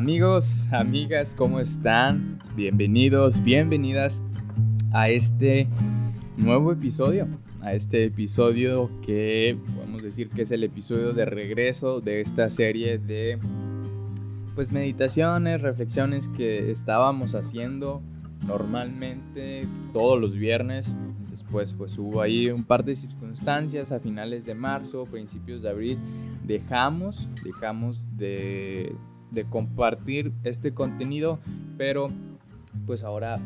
Amigos, amigas, ¿cómo están? Bienvenidos, bienvenidas a este nuevo episodio, a este episodio que podemos decir que es el episodio de regreso de esta serie de pues meditaciones, reflexiones que estábamos haciendo normalmente todos los viernes. Después pues hubo ahí un par de circunstancias a finales de marzo, principios de abril. Dejamos, dejamos de, de compartir este contenido, pero pues ahora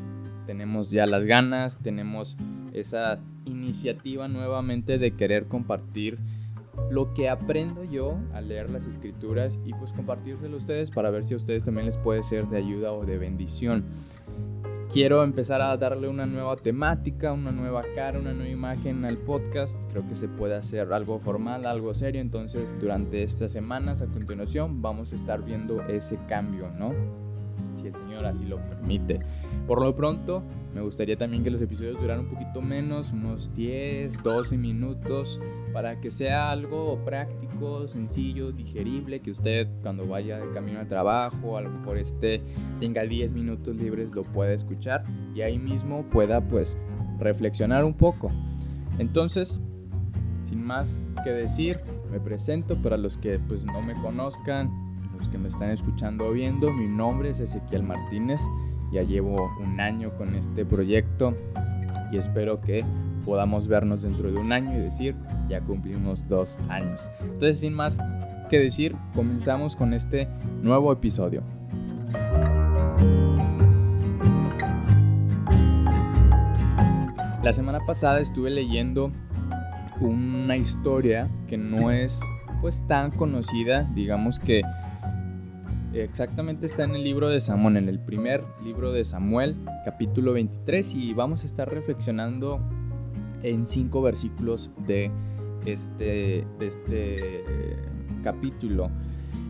tenemos ya las ganas, tenemos esa iniciativa nuevamente de querer compartir lo que aprendo yo al leer las escrituras y pues compartírselo a ustedes para ver si a ustedes también les puede ser de ayuda o de bendición. Quiero empezar a darle una nueva temática, una nueva cara, una nueva imagen al podcast. Creo que se puede hacer algo formal, algo serio. Entonces, durante estas semanas a continuación vamos a estar viendo ese cambio, ¿no? Si el Señor así lo permite. Por lo pronto, me gustaría también que los episodios duraran un poquito menos, unos 10, 12 minutos, para que sea algo práctico, sencillo, digerible, que usted cuando vaya de camino al trabajo, a lo mejor esté, tenga 10 minutos libres, lo pueda escuchar y ahí mismo pueda pues reflexionar un poco. Entonces, sin más que decir, me presento para los que pues no me conozcan, que me están escuchando o viendo, mi nombre es Ezequiel Martínez, ya llevo un año con este proyecto y espero que podamos vernos dentro de un año y decir, ya cumplimos dos años. Entonces, sin más que decir, comenzamos con este nuevo episodio. La semana pasada estuve leyendo una historia que no es pues tan conocida, digamos que Exactamente está en el libro de Samuel, en el primer libro de Samuel, capítulo 23, y vamos a estar reflexionando en cinco versículos de este, de este capítulo.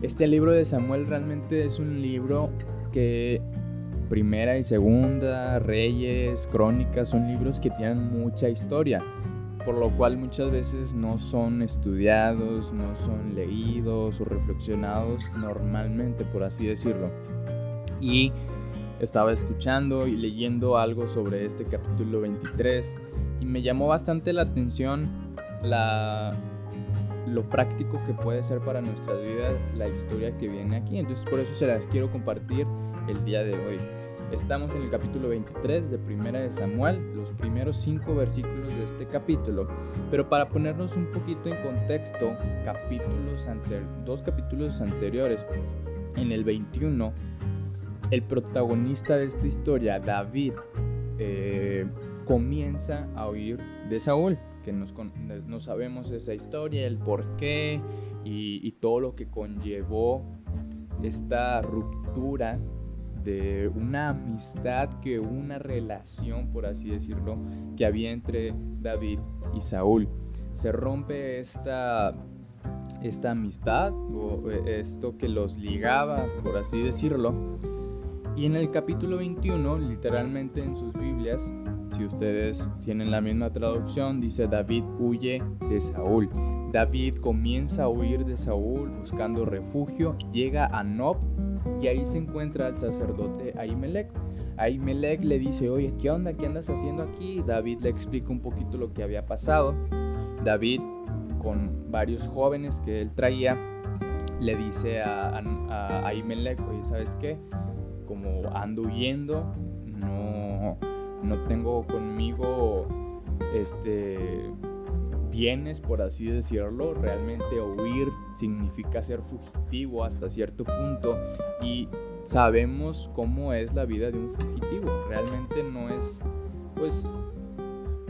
Este libro de Samuel realmente es un libro que primera y segunda, Reyes, Crónicas, son libros que tienen mucha historia por lo cual muchas veces no son estudiados, no son leídos o reflexionados normalmente, por así decirlo. Y estaba escuchando y leyendo algo sobre este capítulo 23 y me llamó bastante la atención lo práctico que puede ser para nuestras vidas la historia que viene aquí. Entonces por eso se las quiero compartir el día de hoy. Estamos en el capítulo 23 de Primera de Samuel, los primeros cinco versículos de este capítulo. Pero para ponernos un poquito en contexto, capítulos dos capítulos anteriores, en el 21, el protagonista de esta historia, David, eh, comienza a oír de Saúl, que no sabemos esa historia, el por qué y todo lo que conllevó esta ruptura de una amistad que una relación, por así decirlo, que había entre David y Saúl. Se rompe esta, esta amistad o eh, esto que los ligaba, por así decirlo. Y en el capítulo 21, literalmente en sus Biblias, si ustedes tienen la misma traducción, dice David huye de Saúl. David comienza a huir de Saúl buscando refugio, llega a Nob y ahí se encuentra el sacerdote Ahimelech. Ahimelech le dice, oye, ¿qué onda? ¿Qué andas haciendo aquí? David le explica un poquito lo que había pasado. David, con varios jóvenes que él traía, le dice a, a, Ahimelech, oye, ¿sabes qué? Como ando huyendo, no, no tengo conmigo este bienes, por así decirlo. Realmente huir significa ser fugitivo hasta cierto punto y sabemos cómo es la vida de un fugitivo. Realmente no es, pues,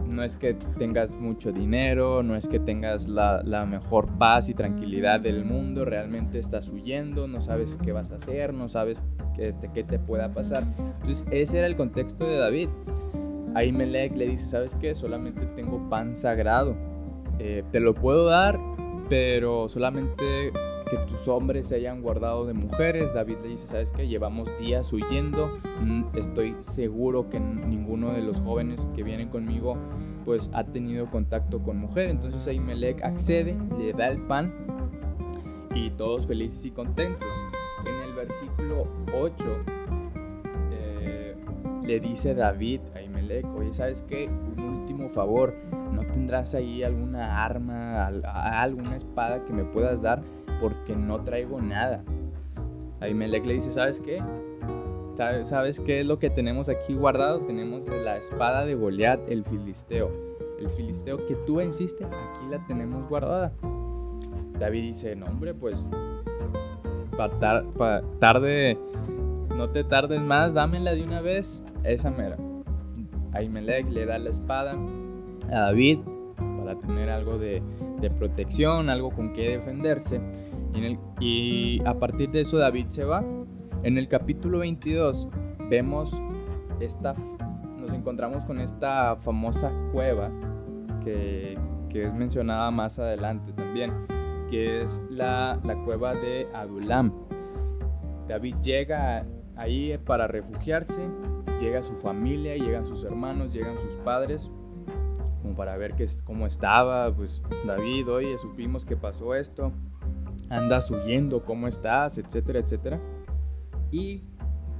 no es que tengas mucho dinero, no es que tengas la, la, mejor paz y tranquilidad del mundo, realmente estás huyendo, no sabes qué vas a hacer, no sabes qué, este, qué te pueda pasar. Entonces ese era el contexto de David. Ahí Melech le dice, ¿sabes qué? Solamente tengo pan sagrado eh, te lo puedo dar, pero solamente que tus hombres se hayan guardado de mujeres. David le dice, ¿sabes qué? Llevamos días huyendo. Mm, estoy seguro que ninguno de los jóvenes que vienen conmigo pues ha tenido contacto con mujer. Entonces Ahimelech accede, le da el pan y todos felices y contentos. En el versículo 8 eh, le dice David a Imelec, oye, ¿sabes qué? Un último favor, ¿no tendrás ahí alguna arma, alguna espada que me puedas dar? Porque no traigo nada. Ahimelech le dice, ¿sabes qué? ¿Sabes qué es lo que tenemos aquí guardado? Tenemos la espada de Goliat, el filisteo. El filisteo que tú venciste, aquí la tenemos guardada. David dice, no hombre, pues para tarde, no te tardes más, dámela de una vez, esa mera. Ahimelech le da la espada a David para tener algo de, protección, algo con que defenderse. Y, a partir de eso David se va. En el capítulo 22 vemos esta, nos encontramos con esta famosa cueva que, que es mencionada más adelante también, que es la, la cueva de Adulam. David llega ahí para refugiarse, llega su familia, llegan sus hermanos, llegan sus padres, como para ver qué, cómo estaba, pues David, oye, supimos que pasó esto, andas huyendo, cómo estás, etcétera, etcétera. Y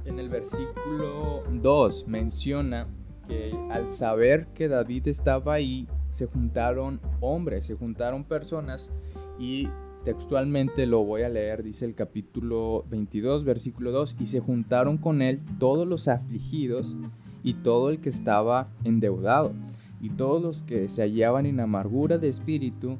en el versículo 2 menciona que al saber que David estaba ahí, se juntaron hombres, se juntaron personas y textualmente lo voy a leer, dice el capítulo 22, versículo 2, y se juntaron con él todos los afligidos y todo el que estaba endeudado, y todos los que se hallaban en amargura de espíritu,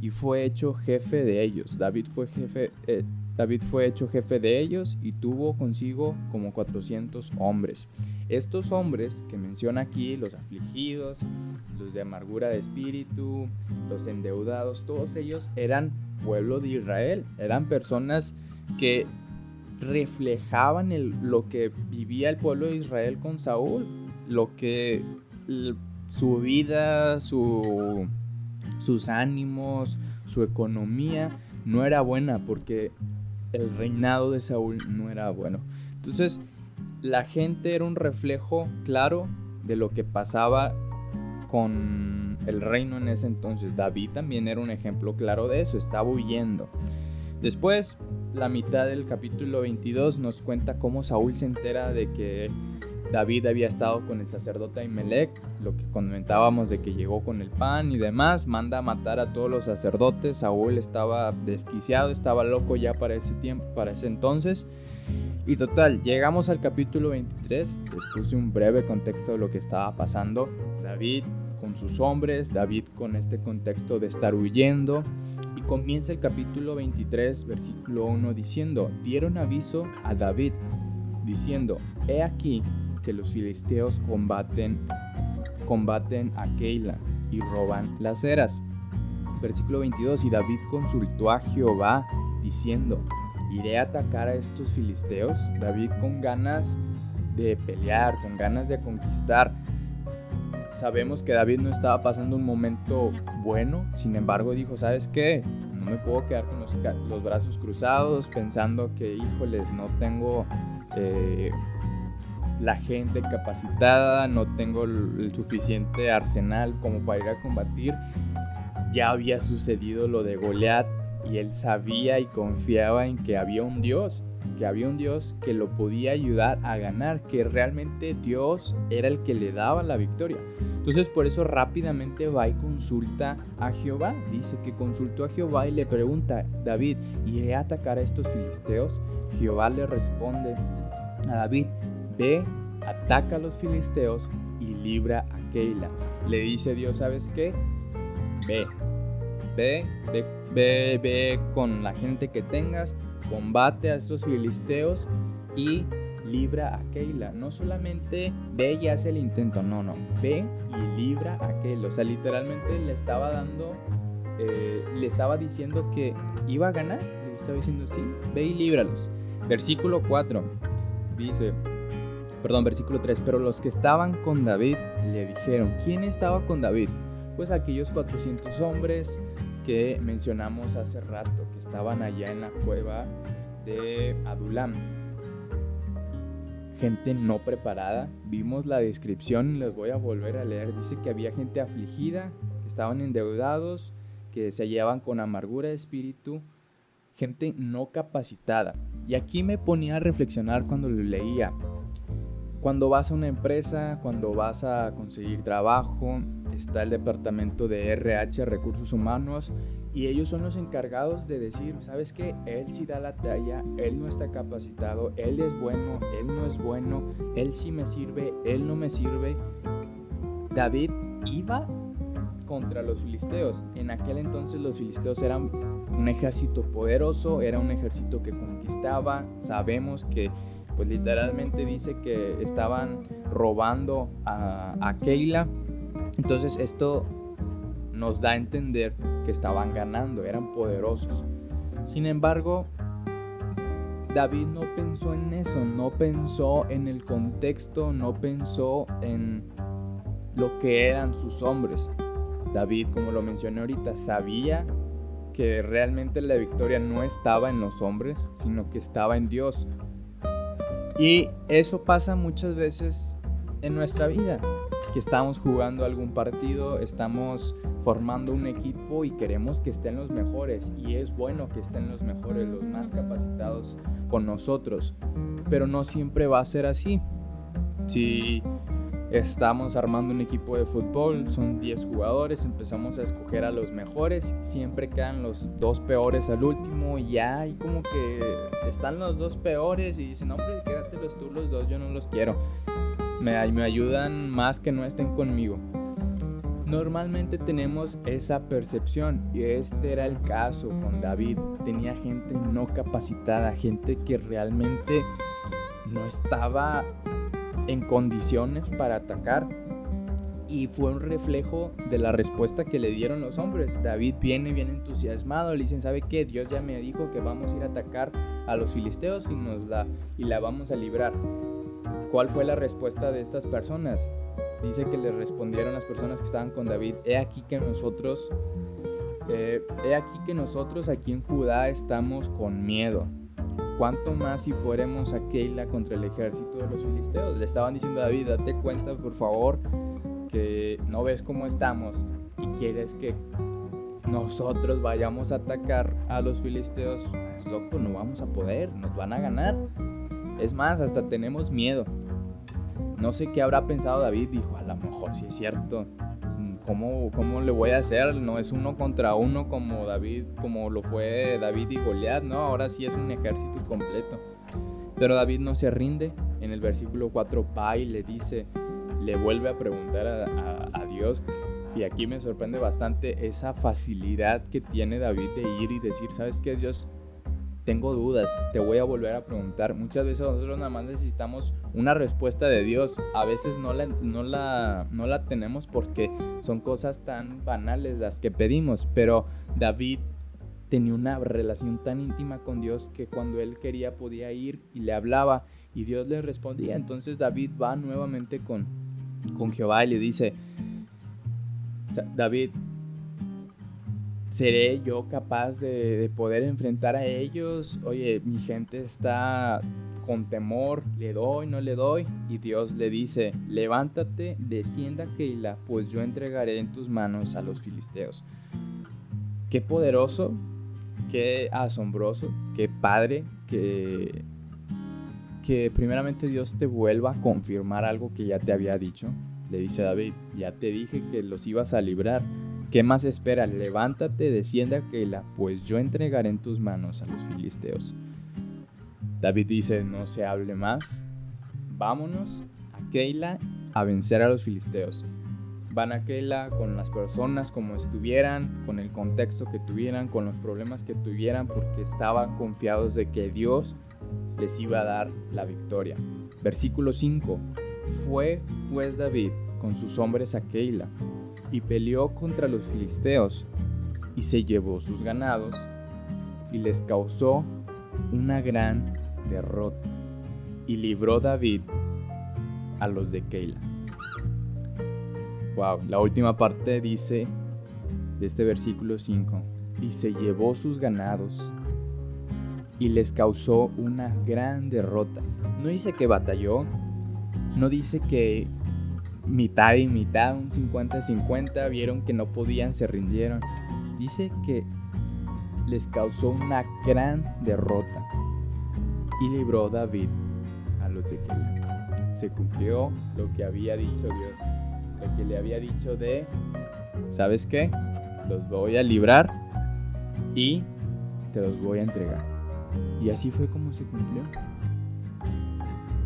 y fue hecho jefe de ellos. David fue jefe, eh, David fue hecho jefe de ellos y tuvo consigo como 400 hombres. Estos hombres que menciona aquí, los afligidos, los de amargura de espíritu, los endeudados, todos ellos eran pueblo de Israel, eran personas que reflejaban lo que vivía el pueblo de Israel con Saúl, lo que su vida, su sus ánimos, su economía no era buena porque el reinado de Saúl no era bueno. Entonces, la gente era un reflejo claro de lo que pasaba con el reino en ese entonces. David también era un ejemplo claro de eso, estaba huyendo. Después, la mitad del capítulo 22 nos cuenta cómo Saúl se entera de que David había estado con el sacerdote Ahimelech, lo que comentábamos de que llegó con el pan y demás, manda a matar a todos los sacerdotes. Saúl estaba desquiciado, estaba loco ya para ese tiempo, para ese entonces. Y total, llegamos al capítulo 23, les puse un breve contexto de lo que estaba pasando. David con sus hombres, David con este contexto de estar huyendo. Y comienza el capítulo 23, versículo 1, diciendo, dieron aviso a David, diciendo, he aquí que los filisteos combaten, combaten a Keila y roban las eras. Versículo 22, y David consultó a Jehová diciendo, ¿iré a atacar a estos filisteos? David con ganas de pelear, con ganas de conquistar. Sabemos que David no estaba pasando un momento bueno, sin embargo dijo, ¿sabes qué? No me puedo quedar con los, brazos cruzados pensando que, híjoles, no tengo eh, la gente capacitada, no tengo el, suficiente arsenal como para ir a combatir. Ya había sucedido lo de Goliat y él sabía y confiaba en que había un Dios, que había un Dios que lo podía ayudar a ganar, que realmente Dios era el que le daba la victoria. Entonces por eso rápidamente va y consulta a Jehová. Dice que consultó a Jehová y le pregunta, David, ¿iré a atacar a estos filisteos? Jehová le responde a David, ve, ataca a los filisteos y libra a Keila. Le dice Dios, ¿sabes qué? Ve, ve, ve, ve, ve con la gente que tengas, combate a estos filisteos y libra a Keila. No solamente ve y hace el intento, no, no, ve y libra a Keila. O sea, literalmente le estaba dando, eh, le estaba diciendo que iba a ganar. Le estaba diciendo, sí, ve y líbralos. Versículo 4 dice, perdón, versículo 3, pero los que estaban con David le dijeron, ¿quién estaba con David? Pues aquellos 400 hombres que mencionamos hace rato, que estaban allá en la cueva de Adulam. Gente no preparada, vimos la descripción y les voy a volver a leer. Dice que había gente afligida, estaban endeudados, que se hallaban con amargura de espíritu, gente no capacitada. Y aquí me ponía a reflexionar cuando lo leía. Cuando vas a una empresa, cuando vas a conseguir trabajo, está el departamento de RH, recursos humanos, y ellos son los encargados de decir, ¿sabes qué? Él sí da la talla, él no está capacitado, él es bueno, él no es bueno, él sí me sirve, él no me sirve. David iba contra los filisteos. En aquel entonces los filisteos eran un ejército poderoso, era un ejército que conquistaba. Sabemos que pues literalmente dice que estaban robando a, Keila. Entonces esto nos da a entender que estaban ganando, eran poderosos. Sin embargo, David no pensó en eso, no pensó en el contexto, no pensó en lo que eran sus hombres. David, como lo mencioné ahorita, sabía que realmente la victoria no estaba en los hombres, sino que estaba en Dios. Y eso pasa muchas veces en nuestra vida, que estamos jugando algún partido, estamos formando un equipo y queremos que estén los mejores. Y es bueno que estén los mejores, los más capacitados con nosotros. Pero no siempre va a ser así. Si estamos armando un equipo de fútbol, son 10 jugadores, empezamos a escoger a los mejores, siempre quedan los dos peores al último y ya hay como que están los dos peores y dicen, hombre, quédatelos tú los dos, yo no los quiero. Me, me ayudan más que no estén conmigo. Normalmente tenemos esa percepción y este era el caso con David. Tenía gente no capacitada, gente que realmente no estaba en condiciones para atacar. Y fue un reflejo de la respuesta que le dieron los hombres. David viene bien entusiasmado, le dicen, ¿sabe qué? Dios ya me dijo que vamos a ir a atacar a los filisteos y, nos la, y la vamos a librar. ¿Cuál fue la respuesta de estas personas? dice que le respondieron las personas que estaban con David, he aquí que nosotros, eh, he aquí que nosotros aquí en Judá estamos con miedo. ¿Cuánto más si fuéramos a Keila contra el ejército de los filisteos? Le estaban diciendo a David, date cuenta por favor que no ves cómo estamos y quieres que nosotros vayamos a atacar a los filisteos. Es loco, no vamos a poder, nos van a ganar. Es más, hasta tenemos miedo. No sé qué habrá pensado David, dijo, a lo mejor si es cierto. ¿Cómo, ¿Cómo le voy a hacer? No es uno contra uno como David, como lo fue David y Goliat, ¿no? Ahora sí es un ejército completo. Pero David no se rinde. En el versículo 4, Pai le dice, le vuelve a preguntar a, a Dios y aquí me sorprende bastante esa facilidad que tiene David de ir y decir, ¿sabes qué, Dios? Tengo dudas, te voy a volver a preguntar. Muchas veces nosotros nada más necesitamos una respuesta de Dios. A veces no la, no la, no la tenemos porque son cosas tan banales las que pedimos. Pero David tenía una relación tan íntima con Dios que cuando él quería podía ir y le hablaba y Dios le respondía. Entonces David va nuevamente con, con Jehová y le dice, David, ¿Seré yo capaz de, poder enfrentar a ellos? Oye, mi gente está con temor, le doy, no le doy. Y Dios le dice, levántate, descienda Keila, pues yo entregaré en tus manos a los filisteos. Qué poderoso, qué asombroso, qué padre que, que primeramente Dios te vuelva a confirmar algo que ya te había dicho. Le dice David, ya te dije que los ibas a librar ¿Qué más espera? Levántate, desciende a Keila, pues yo entregaré en tus manos a los filisteos. David dice, no se hable más, vámonos a Keila a vencer a los filisteos. Van a Keila con las personas como estuvieran, con el contexto que tuvieran, con los problemas que tuvieran, porque estaban confiados de que Dios les iba a dar la victoria. Versículo 5. Fue pues David con sus hombres a Keila y peleó contra los filisteos y se llevó sus ganados y les causó una gran derrota y libró David a los de Keila. Wow, la última parte dice de este versículo 5, y se llevó sus ganados y les causó una gran derrota. No dice que batalló, no dice que mitad y mitad, un 50-50, vieron que no podían, se rindieron. Dice que les causó una gran derrota y libró David a los de. Se cumplió lo que había dicho Dios, lo que le había dicho de, ¿sabes qué? Los voy a librar y te los voy a entregar. Y así fue como se cumplió.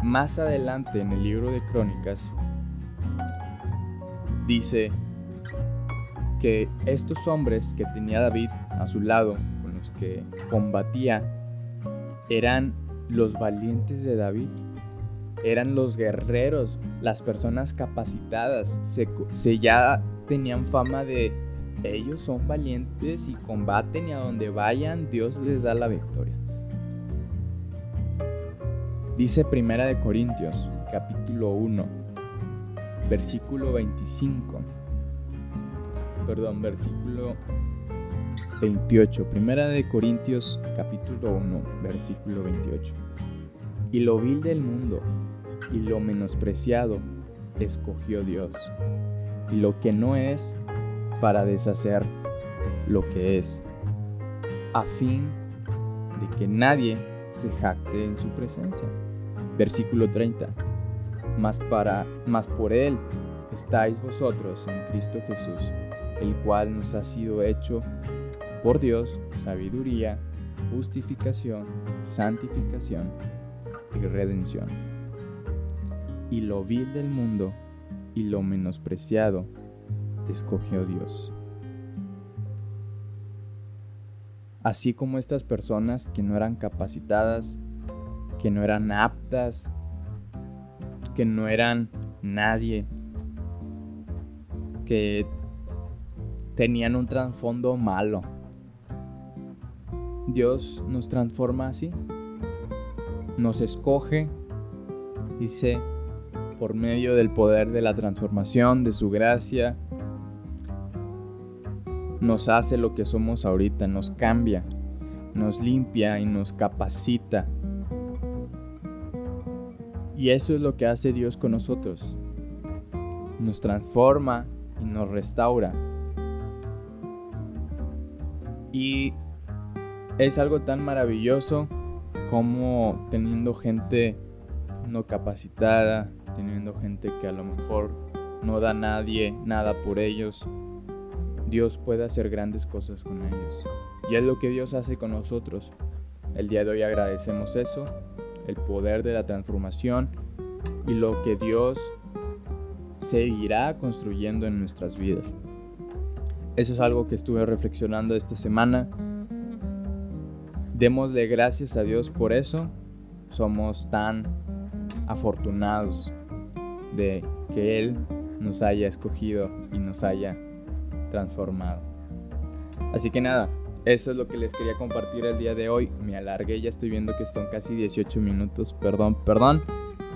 Más adelante en el libro de Crónicas dice que estos hombres que tenía David a su lado, con los que combatía, eran los valientes de David, eran los guerreros, las personas capacitadas, se, ya tenían fama de ellos son valientes y combaten y a donde vayan Dios les da la victoria. Dice Primera de Corintios, capítulo 1, versículo 25. Perdón, versículo 28. Primera de Corintios, capítulo 1, versículo 28. Y lo vil del mundo y lo menospreciado escogió Dios. Y lo que no es para deshacer lo que es, a fin de que nadie se jacte en su presencia. Versículo 30. Mas para mas por él estáis vosotros en Cristo Jesús, el cual nos ha sido hecho por Dios sabiduría, justificación, santificación y redención. Y lo vil del mundo y lo menospreciado escogió Dios. Así como estas personas que no eran capacitadas, que no eran aptas, que no eran nadie, que tenían un trasfondo malo. Dios nos transforma así, nos escoge, dice, por medio del poder de la transformación, de su gracia, nos hace lo que somos ahorita, nos cambia, nos limpia y nos capacita. Y eso es lo que hace Dios con nosotros. Nos transforma y nos restaura. Y es algo tan maravilloso como teniendo gente no capacitada, teniendo gente que a lo mejor no da nadie nada por ellos, Dios puede hacer grandes cosas con ellos. Y es lo que Dios hace con nosotros. El día de hoy agradecemos eso, el poder de la transformación y lo que Dios seguirá construyendo en nuestras vidas. Eso es algo que estuve reflexionando esta semana. Démosle gracias a Dios por eso. Somos tan afortunados de que Él nos haya escogido y nos haya transformado. Así que nada, eso es lo que les quería compartir el día de hoy. Me alargué, ya estoy viendo que son casi 18 minutos, perdón, perdón.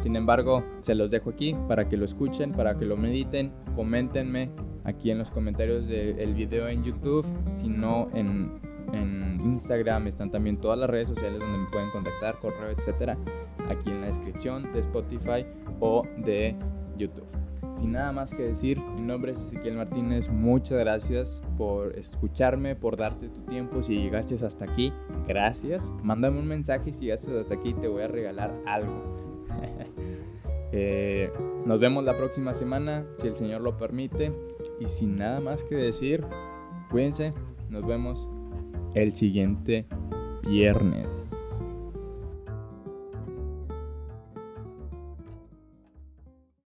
Sin embargo, se los dejo aquí para que lo escuchen, para que lo mediten, coméntenme aquí en los comentarios del video en YouTube, si no en, en Instagram están también todas las redes sociales donde me pueden contactar, correo, etcétera, aquí en la descripción de Spotify o de YouTube. Sin nada más que decir, mi nombre es Ezequiel Martínez. Muchas gracias por escucharme, por darte tu tiempo. Si llegaste hasta aquí, gracias. Mándame un mensaje si llegaste hasta aquí, te voy a regalar algo. Eh, nos vemos la próxima semana, si el Señor lo permite. Y sin nada más que decir, cuídense. Nos vemos el siguiente viernes.